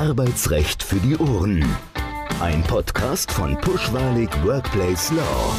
Arbeitsrecht für die Ohren. Ein Podcast von Pushwalig Workplace Law.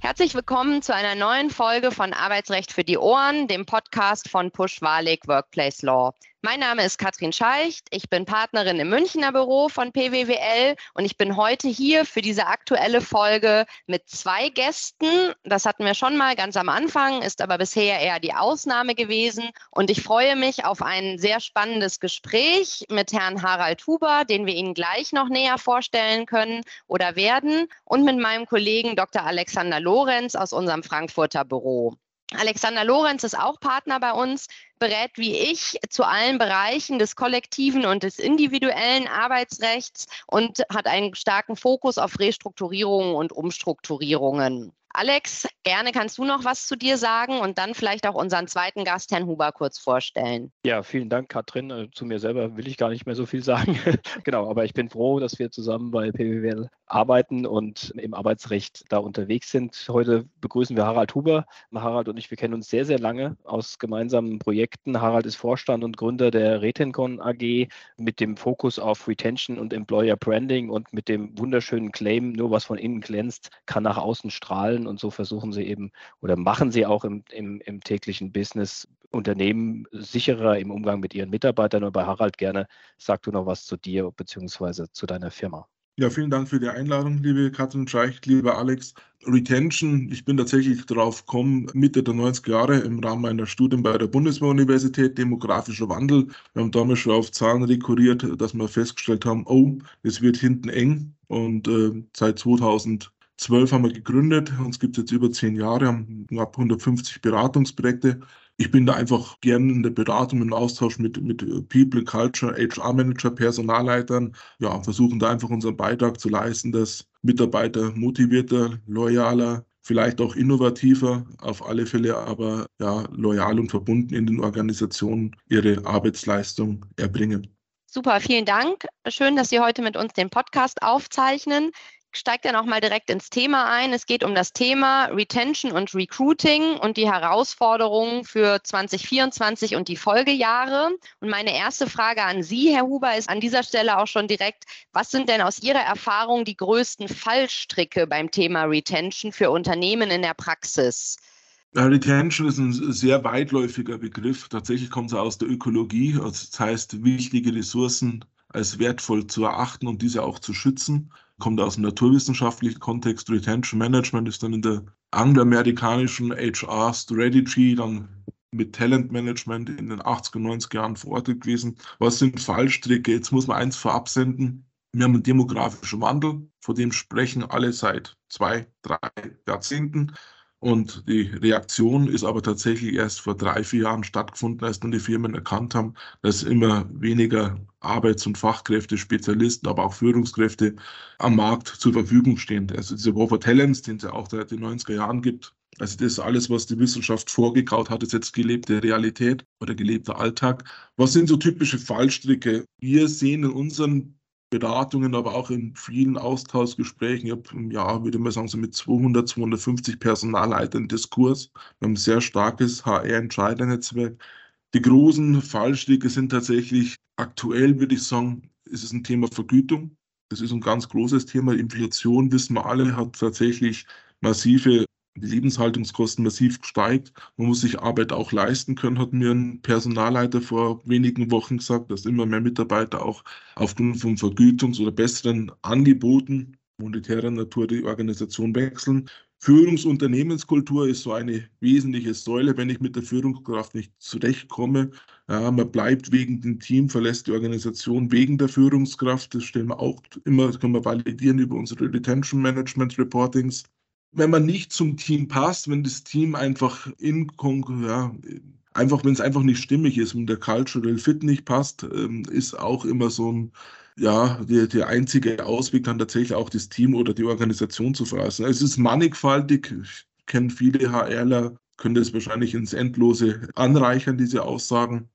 Herzlich willkommen zu einer neuen Folge von Arbeitsrecht für die Ohren, dem Podcast von Pushwalig Workplace Law. Mein Name ist Katrin Scheicht. Ich bin Partnerin im Münchner Büro von PWWL und ich bin heute hier für diese aktuelle Folge mit zwei Gästen. Das hatten wir schon mal ganz am Anfang, ist aber bisher eher die Ausnahme gewesen. Und ich freue mich auf ein sehr spannendes Gespräch mit Herrn Harald Huber, den wir Ihnen gleich noch näher vorstellen können oder werden, und mit meinem Kollegen Dr. Alexander Lorenz aus unserem Frankfurter Büro. Alexander Lorenz ist auch Partner bei uns, berät wie ich zu allen Bereichen des kollektiven und des individuellen Arbeitsrechts und hat einen starken Fokus auf Restrukturierungen und Umstrukturierungen. Alex, gerne kannst du noch was zu dir sagen und dann vielleicht auch unseren zweiten Gast, Herrn Huber, kurz vorstellen. Ja, vielen Dank, Katrin. Äh, zu mir selber will ich gar nicht mehr so viel sagen. genau, aber ich bin froh, dass wir zusammen bei PWWL arbeiten und im Arbeitsrecht da unterwegs sind. Heute begrüßen wir Harald Huber. Harald und ich, wir kennen uns sehr, sehr lange aus gemeinsamen Projekten. Harald ist Vorstand und Gründer der Retencon AG mit dem Fokus auf Retention und Employer Branding und mit dem wunderschönen Claim, nur was von innen glänzt, kann nach außen strahlen können. Und so versuchen sie eben oder machen sie auch im, im, im täglichen Business Unternehmen sicherer im Umgang mit ihren Mitarbeitern. Bei Harald gerne sag du noch was zu dir bzw. zu deiner Firma. Ja, vielen Dank für die Einladung, liebe Katrin Scheicht, lieber Alex. Retention, ich bin tatsächlich drauf gekommen, Mitte der 90er Jahre im Rahmen meiner Studien bei der Bundeswehruniversität, demografischer Wandel. Wir haben damals schon auf Zahlen rekurriert, dass wir festgestellt haben, oh, es wird hinten eng. Und äh, seit 2000 Zwölf haben wir gegründet, uns gibt es jetzt über zehn Jahre, haben knapp 150 Beratungsprojekte. Ich bin da einfach gern in der Beratung, im Austausch mit, mit People, Culture, HR-Manager, Personalleitern. Ja, versuchen da einfach unseren Beitrag zu leisten, dass Mitarbeiter motivierter, loyaler, vielleicht auch innovativer, auf alle Fälle aber ja, loyal und verbunden in den Organisationen ihre Arbeitsleistung erbringen. Super, vielen Dank. Schön, dass Sie heute mit uns den Podcast aufzeichnen steigt dann auch mal direkt ins Thema ein. Es geht um das Thema Retention und Recruiting und die Herausforderungen für 2024 und die Folgejahre. Und meine erste Frage an Sie, Herr Huber, ist an dieser Stelle auch schon direkt, was sind denn aus Ihrer Erfahrung die größten Fallstricke beim Thema Retention für Unternehmen in der Praxis? Retention ist ein sehr weitläufiger Begriff. Tatsächlich kommt es aus der Ökologie. Also das heißt, wichtige Ressourcen als wertvoll zu erachten und diese auch zu schützen kommt aus dem naturwissenschaftlichen Kontext. Retention Management ist dann in der angloamerikanischen HR Strategy, dann mit Talent Management in den 80er, 90er Jahren verortet gewesen. Was sind Fallstricke? Jetzt muss man eins vorab senden. Wir haben einen demografischen Wandel, vor dem sprechen alle seit zwei, drei Jahrzehnten. Und die Reaktion ist aber tatsächlich erst vor drei, vier Jahren stattgefunden, als dann die Firmen erkannt haben, dass immer weniger Arbeits- und Fachkräfte, Spezialisten, aber auch Führungskräfte am Markt zur Verfügung stehen. Also diese War for Talents, den es ja auch seit den 90er Jahren gibt. Also das ist alles, was die Wissenschaft vorgekaut hat, ist jetzt gelebte Realität oder gelebter Alltag. Was sind so typische Fallstricke? Wir sehen in unseren Beratungen, aber auch in vielen Austauschgesprächen. Ich habe im Jahr, würde man sagen, so mit 200, 250 Personalleitern Diskurs. Wir haben ein sehr starkes HR-Entscheidernetzwerk. Die großen Fallstricke sind tatsächlich aktuell, würde ich sagen, ist es ein Thema Vergütung. Das ist ein ganz großes Thema. Inflation, wissen wir alle, hat tatsächlich massive die Lebenshaltungskosten massiv gesteigt. Man muss sich Arbeit auch leisten können, hat mir ein Personalleiter vor wenigen Wochen gesagt, dass immer mehr Mitarbeiter auch aufgrund von Vergütungs- oder besseren Angeboten monetärer Natur die Organisation wechseln. Führungsunternehmenskultur ist so eine wesentliche Säule, wenn ich mit der Führungskraft nicht zurechtkomme. Ja, man bleibt wegen dem Team, verlässt die Organisation wegen der Führungskraft. Das stellen wir auch immer, können wir validieren über unsere Retention Management Reportings wenn man nicht zum Team passt, wenn das Team einfach in ja, einfach wenn es einfach nicht stimmig ist, wenn der Cultural Fit nicht passt, ähm, ist auch immer so ein ja, der, der einzige Ausweg dann tatsächlich auch das Team oder die Organisation zu verlassen. Es ist mannigfaltig. Ich kenne viele HRler, können das wahrscheinlich ins Endlose anreichern, diese Aussagen.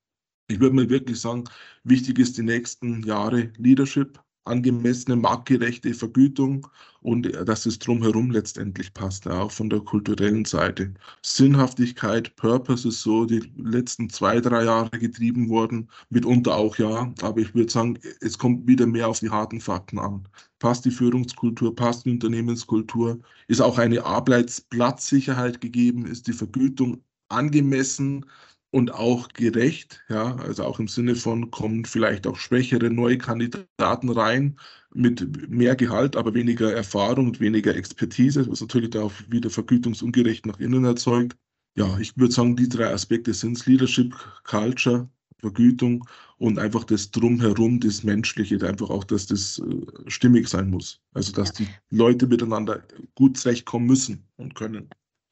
Ich würde mal wirklich sagen, wichtig ist die nächsten Jahre Leadership, angemessene, marktgerechte Vergütung und äh, dass es drumherum letztendlich passt, auch von der kulturellen Seite. Sinnhaftigkeit, Purpose ist so die letzten zwei, drei Jahre getrieben worden, mitunter auch ja, aber ich würde sagen, es kommt wieder mehr auf die harten Fakten an. Passt die Führungskultur, passt die Unternehmenskultur, ist auch eine Arbeitsplatzsicherheit gegeben, ist die Vergütung angemessen, und auch gerecht, ja, also auch im Sinne von kommen vielleicht auch schwächere neue Kandidaten rein mit mehr Gehalt, aber weniger Erfahrung und weniger Expertise, was natürlich da auch wieder vergütungsungerecht nach innen erzeugt. Ja, ich würde sagen, die drei Aspekte sind Leadership, Culture, Vergütung und einfach das Drumherum, das Menschliche, einfach auch, dass das äh, stimmig sein muss. Also, dass die Leute miteinander gut zurechtkommen müssen und können.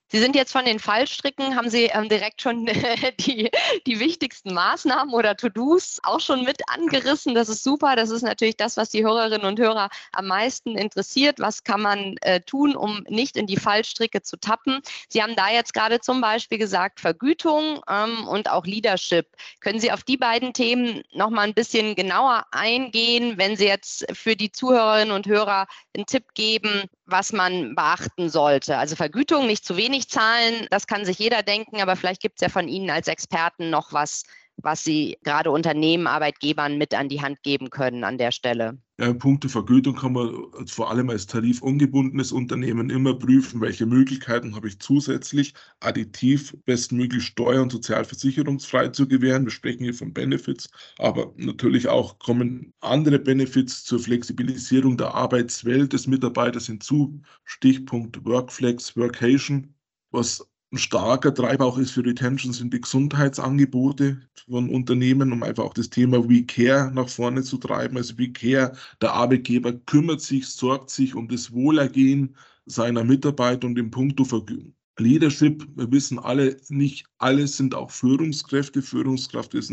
Sie sind jetzt von den Fallstricken, haben Sie ähm, direkt schon die, die wichtigsten Maßnahmen oder To-Dos auch schon mit angerissen. Das ist super. Das ist natürlich das, was die Hörerinnen und Hörer am meisten interessiert. Was kann man äh, tun, um nicht in die Fallstricke zu tappen? Sie haben da jetzt gerade zum Beispiel gesagt, Vergütung ähm, und auch Leadership. Können Sie auf die beiden Themen noch mal ein bisschen genauer eingehen, wenn Sie jetzt für die Zuhörerinnen und Hörer einen Tipp geben, was man beachten sollte? Also Vergütung, nicht zu wenig Zahlen, das kann sich jeder denken, aber vielleicht gibt es ja von Ihnen als Experten noch was, was Sie gerade Unternehmen, Arbeitgebern mit an die Hand geben können an der Stelle. Ja, in puncto Vergütung kann man vor allem als tarifungebundenes Unternehmen immer prüfen, welche Möglichkeiten habe ich zusätzlich additiv bestmöglich steuer- und sozialversicherungsfrei zu gewähren. Wir sprechen hier von Benefits, aber natürlich auch kommen andere Benefits zur Flexibilisierung der Arbeitswelt des Mitarbeiters hinzu. Stichpunkt Workflex, Workation was ein starker Treiber auch ist für Retention, sind die Gesundheitsangebote von Unternehmen, um einfach auch das Thema We Care nach vorne zu treiben. Also We Care, der Arbeitgeber kümmert sich, sorgt sich um das Wohlergehen seiner Mitarbeiter und im Punkto Vergütung. Leadership, wir wissen alle, nicht alle sind auch Führungskräfte. Führungskraft ist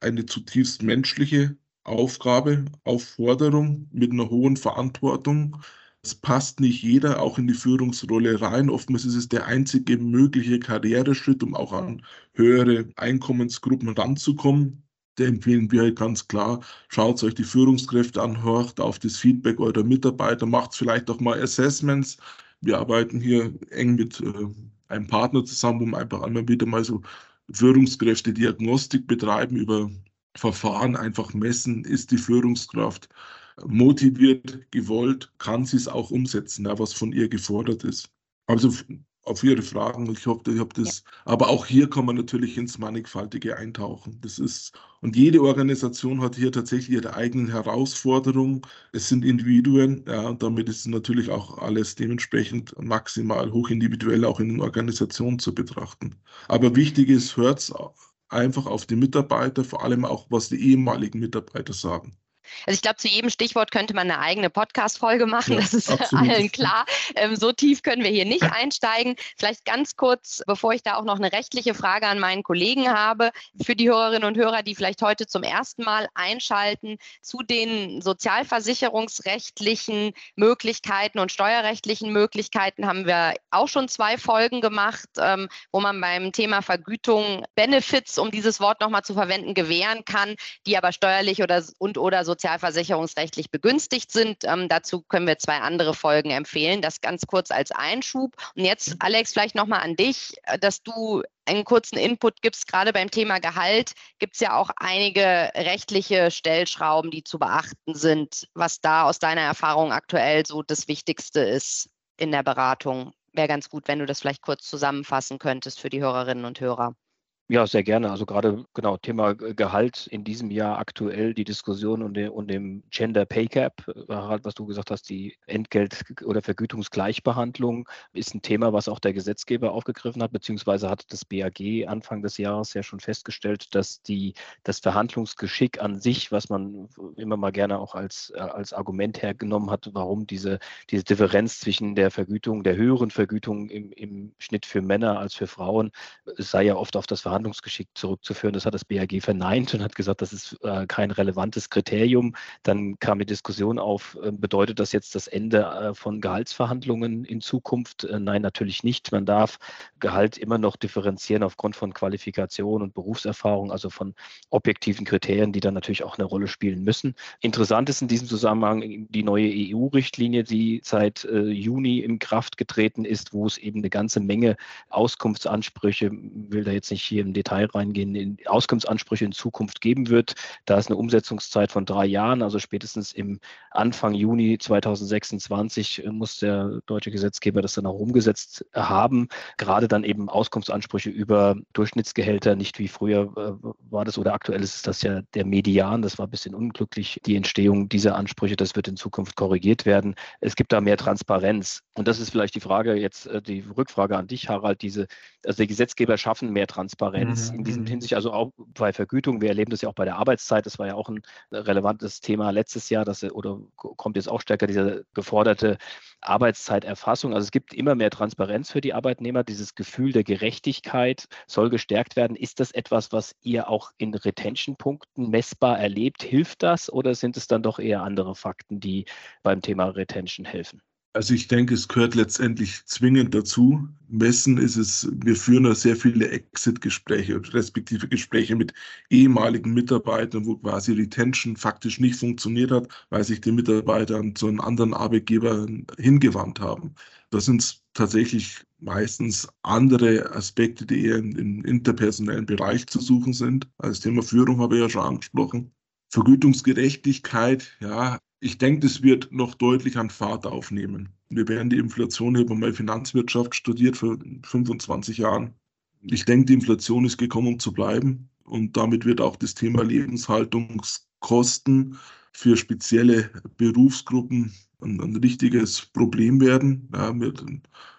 eine zutiefst menschliche Aufgabe, Aufforderung mit einer hohen Verantwortung. Es passt nicht jeder auch in die Führungsrolle rein. Oftmals ist es der einzige mögliche Karriereschritt, um auch an höhere Einkommensgruppen ranzukommen. Da empfehlen wir halt ganz klar, schaut euch die Führungskräfte an, hört auf das Feedback eurer Mitarbeiter, macht vielleicht auch mal Assessments. Wir arbeiten hier eng mit äh, einem Partner zusammen, um einfach einmal wieder mal so Führungskräfte-Diagnostik betreiben über Verfahren, einfach messen, ist die Führungskraft motiviert, gewollt, kann sie es auch umsetzen, ja, was von ihr gefordert ist. Also auf Ihre Fragen. Ich hoffe, ich habe das. Ja. Aber auch hier kann man natürlich ins Mannigfaltige eintauchen. Das ist, und jede Organisation hat hier tatsächlich ihre eigenen Herausforderungen. Es sind Individuen, ja, und damit ist natürlich auch alles dementsprechend maximal hochindividuell auch in den Organisationen zu betrachten. Aber wichtig ist, hört einfach auf die Mitarbeiter, vor allem auch, was die ehemaligen Mitarbeiter sagen. Also ich glaube, zu jedem Stichwort könnte man eine eigene Podcast-Folge machen, ja, das ist absolut. allen klar. Ähm, so tief können wir hier nicht einsteigen. Vielleicht ganz kurz, bevor ich da auch noch eine rechtliche Frage an meinen Kollegen habe, für die Hörerinnen und Hörer, die vielleicht heute zum ersten Mal einschalten, zu den sozialversicherungsrechtlichen Möglichkeiten und steuerrechtlichen Möglichkeiten haben wir auch schon zwei Folgen gemacht, ähm, wo man beim Thema Vergütung Benefits, um dieses Wort nochmal zu verwenden, gewähren kann, die aber steuerlich oder und oder sozial sozialversicherungsrechtlich begünstigt sind. Ähm, dazu können wir zwei andere Folgen empfehlen. Das ganz kurz als Einschub. Und jetzt, Alex, vielleicht nochmal an dich, äh, dass du einen kurzen Input gibst. Gerade beim Thema Gehalt gibt es ja auch einige rechtliche Stellschrauben, die zu beachten sind. Was da aus deiner Erfahrung aktuell so das Wichtigste ist in der Beratung. Wäre ganz gut, wenn du das vielleicht kurz zusammenfassen könntest für die Hörerinnen und Hörer. Ja, sehr gerne. Also gerade genau Thema Gehalt in diesem Jahr aktuell die Diskussion und, dem, und dem Gender Pay Gap, äh, Harald, was du gesagt hast, die Entgelt- oder Vergütungsgleichbehandlung ist ein Thema, was auch der Gesetzgeber aufgegriffen hat, beziehungsweise hat das BAG Anfang des Jahres ja schon festgestellt, dass die, das Verhandlungsgeschick an sich, was man immer mal gerne auch als, äh, als Argument hergenommen hat, warum diese, diese Differenz zwischen der Vergütung, der höheren Vergütung im, im Schnitt für Männer als für Frauen, es sei ja oft auf das Verhandlungsgeschick Verhandlungsgeschick zurückzuführen. Das hat das BAG verneint und hat gesagt, das ist äh, kein relevantes Kriterium. Dann kam die Diskussion auf, äh, bedeutet das jetzt das Ende äh, von Gehaltsverhandlungen in Zukunft? Äh, nein, natürlich nicht. Man darf Gehalt immer noch differenzieren aufgrund von Qualifikation und Berufserfahrung, also von objektiven Kriterien, die dann natürlich auch eine Rolle spielen müssen. Interessant ist in diesem Zusammenhang die neue EU-Richtlinie, die seit äh, Juni in Kraft getreten ist, wo es eben eine ganze Menge Auskunftsansprüche, will da jetzt nicht hier im Detail reingehen, Auskunftsansprüche in Zukunft geben wird. Da ist eine Umsetzungszeit von drei Jahren, also spätestens im Anfang Juni 2026 äh, muss der deutsche Gesetzgeber das dann auch umgesetzt haben. Gerade dann eben Auskunftsansprüche über Durchschnittsgehälter, nicht wie früher äh, war das oder aktuell ist das ja der Median. Das war ein bisschen unglücklich, die Entstehung dieser Ansprüche. Das wird in Zukunft korrigiert werden. Es gibt da mehr Transparenz. Und das ist vielleicht die Frage jetzt, äh, die Rückfrage an dich, Harald. Diese, also die Gesetzgeber schaffen mehr Transparenz mhm. in diesem mhm. Hinsicht, also auch bei Vergütung. Wir erleben das ja auch bei der Arbeitszeit. Das war ja auch ein relevantes Thema letztes Jahr, dass oder kommt jetzt auch stärker diese geforderte Arbeitszeiterfassung. Also es gibt immer mehr Transparenz für die Arbeitnehmer. Dieses Gefühl der Gerechtigkeit soll gestärkt werden. Ist das etwas, was ihr auch in Retention-Punkten messbar erlebt? Hilft das oder sind es dann doch eher andere Fakten, die beim Thema Retention helfen? Also ich denke, es gehört letztendlich zwingend dazu. Messen ist es, wir führen da sehr viele Exit-Gespräche, respektive Gespräche mit ehemaligen Mitarbeitern, wo quasi Retention faktisch nicht funktioniert hat, weil sich die Mitarbeiter zu einem anderen Arbeitgeber hingewandt haben. Das sind tatsächlich meistens andere Aspekte, die eher im interpersonellen Bereich zu suchen sind. Als Thema Führung habe ich ja schon angesprochen. Vergütungsgerechtigkeit, ja, ich denke, das wird noch deutlich an Fahrt aufnehmen. Wir werden die Inflation, ich habe mal Finanzwirtschaft studiert vor 25 Jahren. Ich denke, die Inflation ist gekommen, um zu bleiben. Und damit wird auch das Thema Lebenshaltungskosten für spezielle Berufsgruppen ein, ein richtiges Problem werden. Ja, mit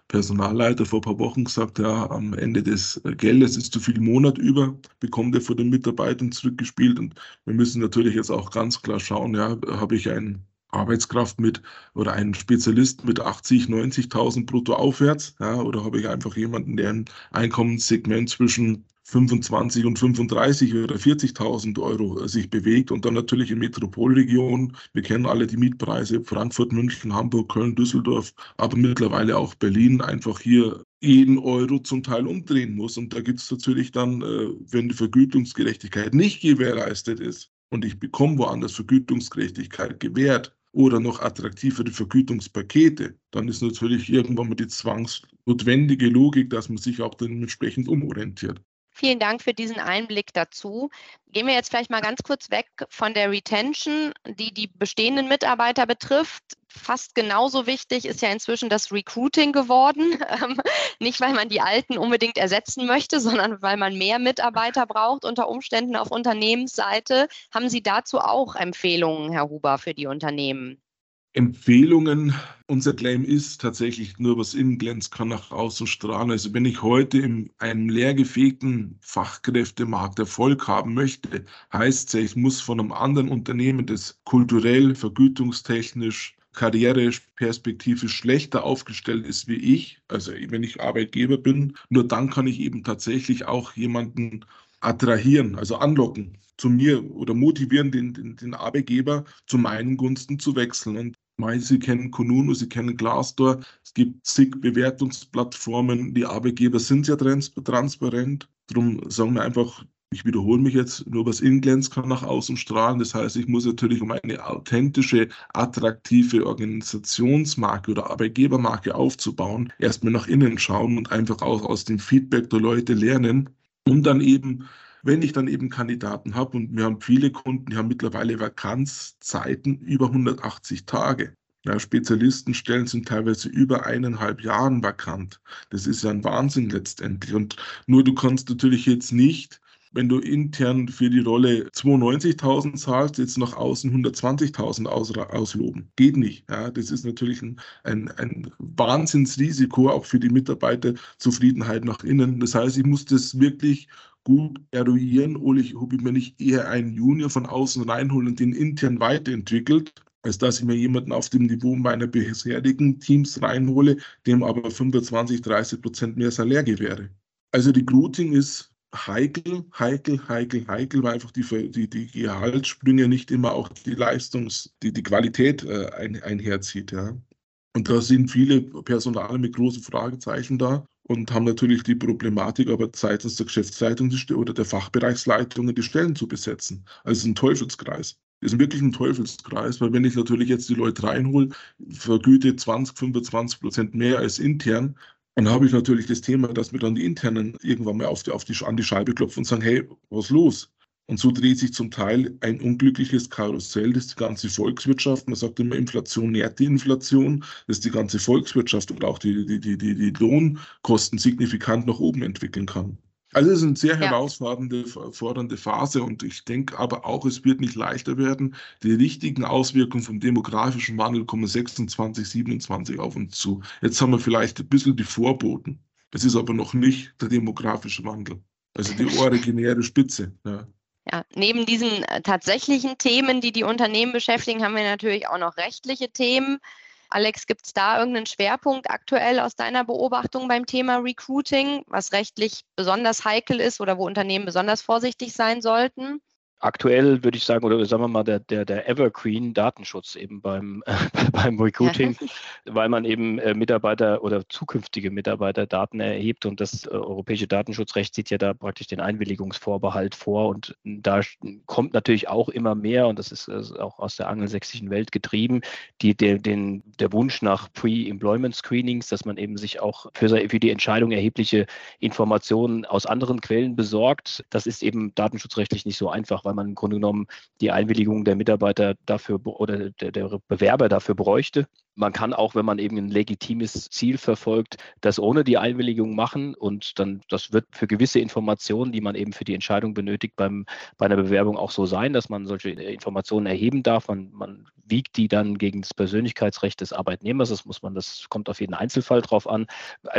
Personalleiter vor ein paar Wochen gesagt, ja, am Ende des Geldes ist zu viel Monat über, bekommt er von den Mitarbeitern zurückgespielt. Und wir müssen natürlich jetzt auch ganz klar schauen, ja, habe ich einen Arbeitskraft mit oder einen Spezialist mit 80, 90.000 brutto aufwärts, ja, oder habe ich einfach jemanden, der ein Einkommenssegment zwischen 25 und 35 oder 40.000 Euro sich bewegt und dann natürlich in Metropolregionen. Wir kennen alle die Mietpreise Frankfurt, München, Hamburg, Köln, Düsseldorf, aber mittlerweile auch Berlin einfach hier jeden Euro zum Teil umdrehen muss. Und da gibt es natürlich dann, äh, wenn die Vergütungsgerechtigkeit nicht gewährleistet ist und ich bekomme woanders Vergütungsgerechtigkeit gewährt, oder noch attraktivere Vergütungspakete, dann ist natürlich irgendwann mal die zwangsnotwendige Logik, dass man sich auch dementsprechend umorientiert. Vielen Dank für diesen Einblick dazu. Gehen wir jetzt vielleicht mal ganz kurz weg von der Retention, die die bestehenden Mitarbeiter betrifft. Fast genauso wichtig ist ja inzwischen das Recruiting geworden. Ähm, nicht, weil man die Alten unbedingt ersetzen möchte, sondern weil man mehr Mitarbeiter braucht unter Umständen auf Unternehmensseite. Haben Sie dazu auch Empfehlungen, Herr Huber, für die Unternehmen? Empfehlungen. Unser Claim ist tatsächlich nur, was innen glänzt, kann nach außen strahlen. Also wenn ich heute in einem leergefegten Fachkräftemarkt Erfolg haben möchte, heißt es, ich muss von einem anderen Unternehmen, das kulturell, vergütungstechnisch, karriereperspektivisch schlechter aufgestellt ist wie ich, also wenn ich Arbeitgeber bin, nur dann kann ich eben tatsächlich auch jemanden attrahieren, also anlocken zu mir oder motivieren den, den, den Arbeitgeber zu meinen Gunsten zu wechseln. Und Sie kennen Konuno, Sie kennen Glassdoor. Es gibt zig Bewertungsplattformen. Die Arbeitgeber sind sehr transparent. Darum sagen wir einfach, ich wiederhole mich jetzt, nur was in glänzt, kann nach außen strahlen. Das heißt, ich muss natürlich, um eine authentische, attraktive Organisationsmarke oder Arbeitgebermarke aufzubauen, erstmal nach innen schauen und einfach auch aus dem Feedback der Leute lernen, um dann eben wenn ich dann eben Kandidaten habe und wir haben viele Kunden, die haben mittlerweile Vakanzzeiten über 180 Tage. Ja, Spezialistenstellen sind teilweise über eineinhalb Jahren vakant. Das ist ja ein Wahnsinn letztendlich. Und nur du kannst natürlich jetzt nicht, wenn du intern für die Rolle 92.000 zahlst, jetzt nach außen 120.000 aus, ausloben. Geht nicht. Ja, das ist natürlich ein, ein, ein Wahnsinnsrisiko auch für die Mitarbeiterzufriedenheit nach innen. Das heißt, ich muss das wirklich gut eruieren oder ich, ob ich mir nicht eher einen Junior von außen reinholen und den intern weiterentwickelt, als dass ich mir jemanden auf dem Niveau meiner bisherigen Teams reinhole, dem aber 25, 30 Prozent mehr Salär gewähre. Also Recruiting ist heikel, heikel, heikel, heikel, weil einfach die, die, die Gehaltssprünge nicht immer auch die Leistungs-, die, die Qualität äh, ein, einherzieht. Ja. Und da sind viele Personale mit großen Fragezeichen da und haben natürlich die Problematik, aber seitens der Geschäftsleitung oder der Fachbereichsleitungen die Stellen zu besetzen. Also es ist ein Teufelskreis. Das ist wirklich ein Teufelskreis, weil wenn ich natürlich jetzt die Leute reinhole, vergüte 20, 25 Prozent mehr als intern, dann habe ich natürlich das Thema, dass mir dann die Internen irgendwann mal auf die, auf die, an die Scheibe klopfen und sagen, hey, was los? Und so dreht sich zum Teil ein unglückliches Karussell, das die ganze Volkswirtschaft, man sagt immer, Inflation nährt die Inflation, dass die ganze Volkswirtschaft und auch die, die, die, die, die Lohnkosten signifikant nach oben entwickeln kann. Also es ist eine sehr herausfordernde fordernde Phase und ich denke aber auch, es wird nicht leichter werden. Die richtigen Auswirkungen vom demografischen Wandel kommen 26, 27 auf uns zu. Jetzt haben wir vielleicht ein bisschen die Vorboten. Es ist aber noch nicht der demografische Wandel. Also die originäre Spitze. Ja. Ja, neben diesen äh, tatsächlichen Themen, die die Unternehmen beschäftigen, haben wir natürlich auch noch rechtliche Themen. Alex, gibt es da irgendeinen Schwerpunkt aktuell aus deiner Beobachtung beim Thema Recruiting, was rechtlich besonders heikel ist oder wo Unternehmen besonders vorsichtig sein sollten? Aktuell würde ich sagen, oder sagen wir mal, der, der, der Evergreen Datenschutz eben beim, äh, beim Recruiting, weil man eben äh, Mitarbeiter oder zukünftige Mitarbeiter Daten erhebt und das äh, europäische Datenschutzrecht sieht ja da praktisch den Einwilligungsvorbehalt vor und da kommt natürlich auch immer mehr und das ist also auch aus der angelsächsischen Welt getrieben, die, der, den, der Wunsch nach Pre-Employment Screenings, dass man eben sich auch für, für die Entscheidung erhebliche Informationen aus anderen Quellen besorgt. Das ist eben datenschutzrechtlich nicht so einfach weil man im Grunde genommen die Einwilligung der Mitarbeiter dafür oder der, der Bewerber dafür bräuchte. Man kann auch, wenn man eben ein legitimes Ziel verfolgt, das ohne die Einwilligung machen und dann, das wird für gewisse Informationen, die man eben für die Entscheidung benötigt, beim, bei einer Bewerbung auch so sein, dass man solche Informationen erheben darf. Man, man wiegt die dann gegen das Persönlichkeitsrecht des Arbeitnehmers. Das muss man, das kommt auf jeden Einzelfall drauf an.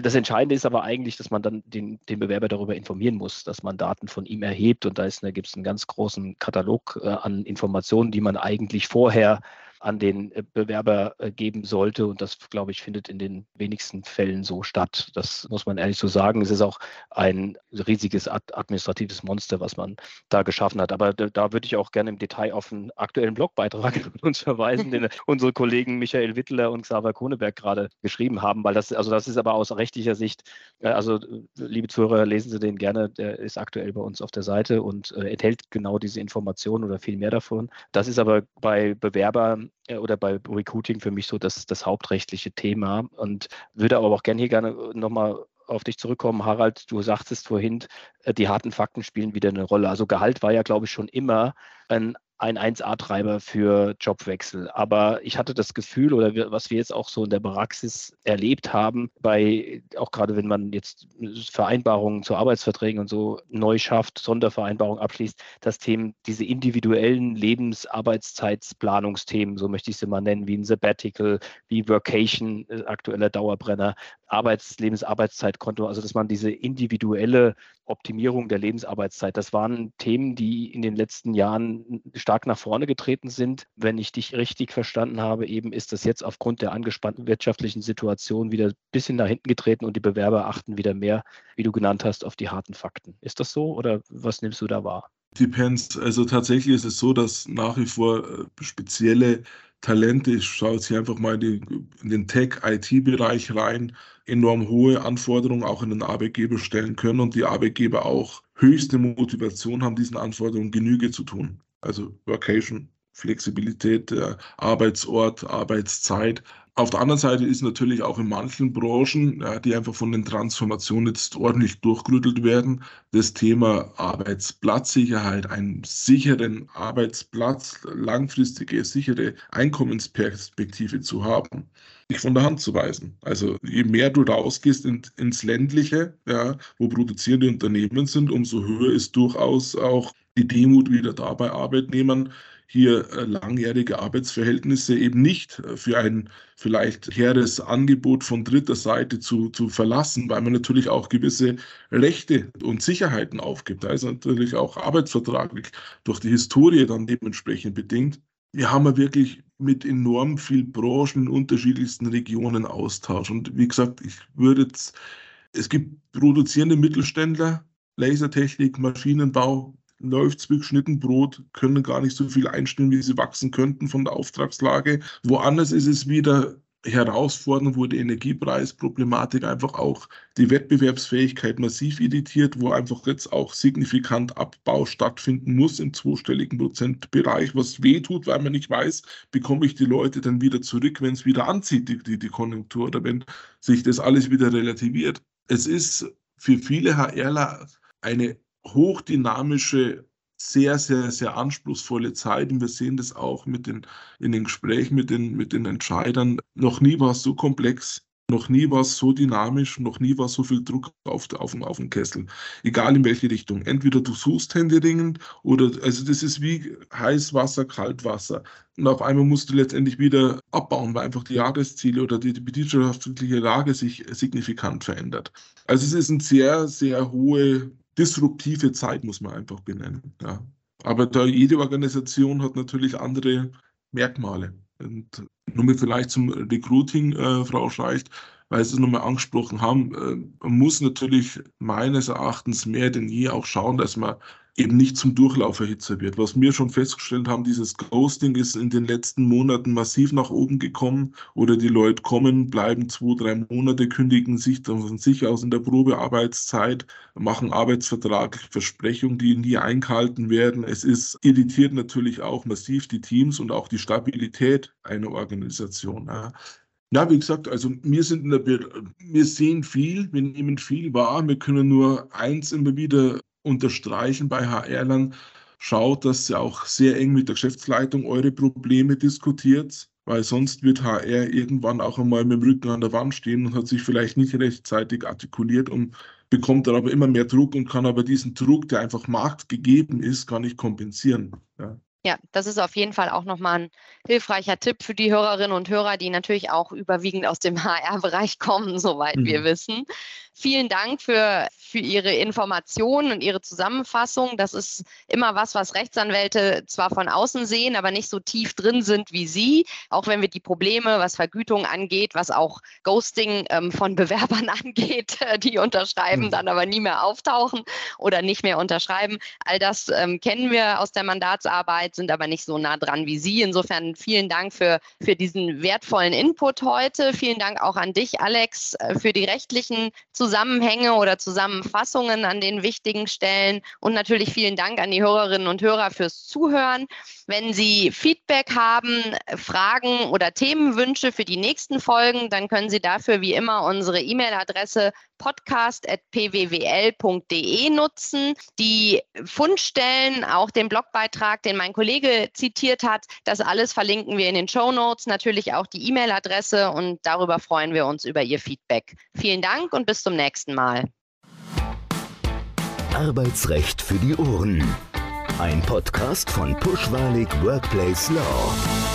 Das Entscheidende ist aber eigentlich, dass man dann den, den Bewerber darüber informieren muss, dass man Daten von ihm erhebt und da, da gibt es einen ganz großen Katalog äh, an Informationen, die man eigentlich vorher an den äh, Bewerber äh, geben sollte. Und das, glaube ich, findet in den wenigsten Fällen so statt. Das muss man ehrlich so sagen. Es ist auch ein riesiges administratives Monster, was man da geschaffen hat. Aber da würde ich auch gerne im Detail auf einen aktuellen Blogbeitrag von uns verweisen, den unsere Kollegen Michael Wittler und Xaver Koneberg gerade geschrieben haben, weil das, also das ist aber aus rechtlicher Sicht, äh, also liebe Zuhörer, lesen Sie den gerne, der ist aktuell bei uns auf der Seite und enthält genau diese Informationen oder viel mehr davon. Das ist aber bei Bewerbern äh, oder bei Recruiting für mich so das, das hauptrechtliche Thema und würde aber auch gerne hier gerne nochmal auf dich zurückkommen, Harald. Du sagtest vorhin, äh, die harten Fakten spielen wieder eine Rolle. Also Gehalt war ja, glaube ich, schon immer ein ein 1A-Treiber für Jobwechsel. Aber ich hatte das Gefühl, oder was wir jetzt auch so in der Praxis erlebt haben, bei auch gerade wenn man jetzt Vereinbarungen zu Arbeitsverträgen und so neu schafft, Sondervereinbarungen abschließt, dass Themen, diese individuellen Lebensarbeitszeitsplanungsthemen, so möchte ich sie mal nennen, wie ein Sabbatical, wie Workation, äh, aktueller Dauerbrenner, Arbeits-, Lebensarbeitszeitkonto, also dass man diese individuelle Optimierung der Lebensarbeitszeit, das waren Themen, die in den letzten Jahren stark nach vorne getreten sind. Wenn ich dich richtig verstanden habe, eben ist das jetzt aufgrund der angespannten wirtschaftlichen Situation wieder ein bisschen nach hinten getreten und die Bewerber achten wieder mehr, wie du genannt hast, auf die harten Fakten. Ist das so oder was nimmst du da wahr? Depends. Also tatsächlich ist es so, dass nach wie vor äh, spezielle Talente, ich schaue jetzt hier einfach mal in, den Tech-IT-Bereich rein, enorm hohe Anforderungen auch an den Arbeitgeber stellen können und die Arbeitgeber auch höchste Motivation haben, diesen Anforderungen Genüge zu tun. Also Workation, Flexibilität, Arbeitsort, Arbeitszeit. Auf der anderen Seite ist natürlich auch in manchen Branchen, die einfach von den Transformationen jetzt ordentlich durchgerüttelt werden, das Thema Arbeitsplatzsicherheit, einen sicheren Arbeitsplatz, langfristige, sichere Einkommensperspektive zu haben, nicht von der Hand zu weisen. Also je mehr du rausgehst in, ins Ländliche, ja, wo produzierende Unternehmen sind, umso höher ist durchaus auch die Demut wieder da bei Arbeitnehmern, hier äh, langjährige Arbeitsverhältnisse eben nicht äh, für ein vielleicht hehres Angebot von dritter Seite zu, zu verlassen, weil man natürlich auch gewisse Rechte und Sicherheiten aufgibt. Da ist natürlich auch arbeitsvertraglich durch die Historie dann dementsprechend bedingt. Wir haben ja wirklich mit enorm viel Branchen in unterschiedlichsten Regionen Austausch. Und wie gesagt, ich würde jetzt, es gibt produzierende Mittelständler, Lasertechnik, Maschinenbau, läuft es wie geschnitten Brot, können gar nicht so viel einstellen, wie sie wachsen könnten von der Auftragslage. Woanders ist es wieder herausfordernd, wo die Energiepreisproblematik einfach auch die Wettbewerbsfähigkeit massiv irritiert, wo einfach jetzt auch signifikant Abbau stattfinden muss im zweistelligen Prozentbereich, was wehtut, weil man nicht weiß, bekomme ich die Leute dann wieder zurück, wenn es wieder anzieht, die, die, die Konjunktur, oder wenn sich das alles wieder relativiert. Es ist für viele HRler eine hochdynamische, sehr, sehr, sehr anspruchsvolle Zeit. Und wir sehen das auch mit den, in den Gesprächen mit den, mit den Entscheidern. Noch nie war es so komplex. Noch nie war es so dynamisch, noch nie war so viel Druck auf, auf, auf dem Kessel. Egal in welche Richtung. Entweder du suchst händeringend oder, also das ist wie heiß Wasser, kalt Wasser. Und auf einmal musst du letztendlich wieder abbauen, weil einfach die Jahresziele oder die, die wirtschaftliche Lage sich signifikant verändert. Also es ist eine sehr, sehr hohe disruptive Zeit, muss man einfach benennen. Ja. Aber da jede Organisation hat natürlich andere Merkmale. Und nur mal vielleicht zum Recruiting, äh, Frau Scheicht, weil Sie es nochmal angesprochen haben, äh, man muss natürlich meines Erachtens mehr denn je auch schauen, dass man eben nicht zum Durchlauferhitzer wird. Was wir schon festgestellt haben, dieses Ghosting ist in den letzten Monaten massiv nach oben gekommen oder die Leute kommen, bleiben zwei, drei Monate, kündigen sich dann von sich aus in der Probearbeitszeit, machen Arbeitsvertrag, Versprechungen, die nie eingehalten werden. Es ist irritiert natürlich auch massiv die Teams und auch die Stabilität einer Organisation. Ja. Ja, wie gesagt, also wir sind in der, wir sehen viel, wir nehmen viel wahr, wir können nur eins immer wieder unterstreichen bei HR-Lern, schaut, dass ihr auch sehr eng mit der Geschäftsleitung eure Probleme diskutiert, weil sonst wird HR irgendwann auch einmal mit dem Rücken an der Wand stehen und hat sich vielleicht nicht rechtzeitig artikuliert und bekommt dann aber immer mehr Druck und kann aber diesen Druck, der einfach marktgegeben ist, gar nicht kompensieren. Ja. Ja, das ist auf jeden Fall auch nochmal ein hilfreicher Tipp für die Hörerinnen und Hörer, die natürlich auch überwiegend aus dem HR-Bereich kommen, soweit mhm. wir wissen. Vielen Dank für, für Ihre Informationen und Ihre Zusammenfassung. Das ist immer was, was Rechtsanwälte zwar von außen sehen, aber nicht so tief drin sind wie Sie. Auch wenn wir die Probleme, was Vergütung angeht, was auch Ghosting ähm, von Bewerbern angeht, die unterschreiben, mhm. dann aber nie mehr auftauchen oder nicht mehr unterschreiben. All das ähm, kennen wir aus der Mandatsarbeit, sind aber nicht so nah dran wie Sie. Insofern vielen Dank für, für diesen wertvollen Input heute. Vielen Dank auch an dich, Alex, äh, für die rechtlichen Zusammenhänge Zusammenhänge oder Zusammenfassungen an den wichtigen Stellen. Und natürlich vielen Dank an die Hörerinnen und Hörer fürs Zuhören. Wenn Sie Feedback haben, Fragen oder Themenwünsche für die nächsten Folgen, dann können Sie dafür wie immer unsere E-Mail-Adresse podcast.pwwl.de nutzen. Die Fundstellen, auch den Blogbeitrag, den mein Kollege zitiert hat, das alles verlinken wir in den Show Notes, natürlich auch die E-Mail-Adresse und darüber freuen wir uns über Ihr Feedback. Vielen Dank und bis zum nächsten Mal. Arbeitsrecht für die Ohren. Ein Podcast von Pushwalig Workplace Law.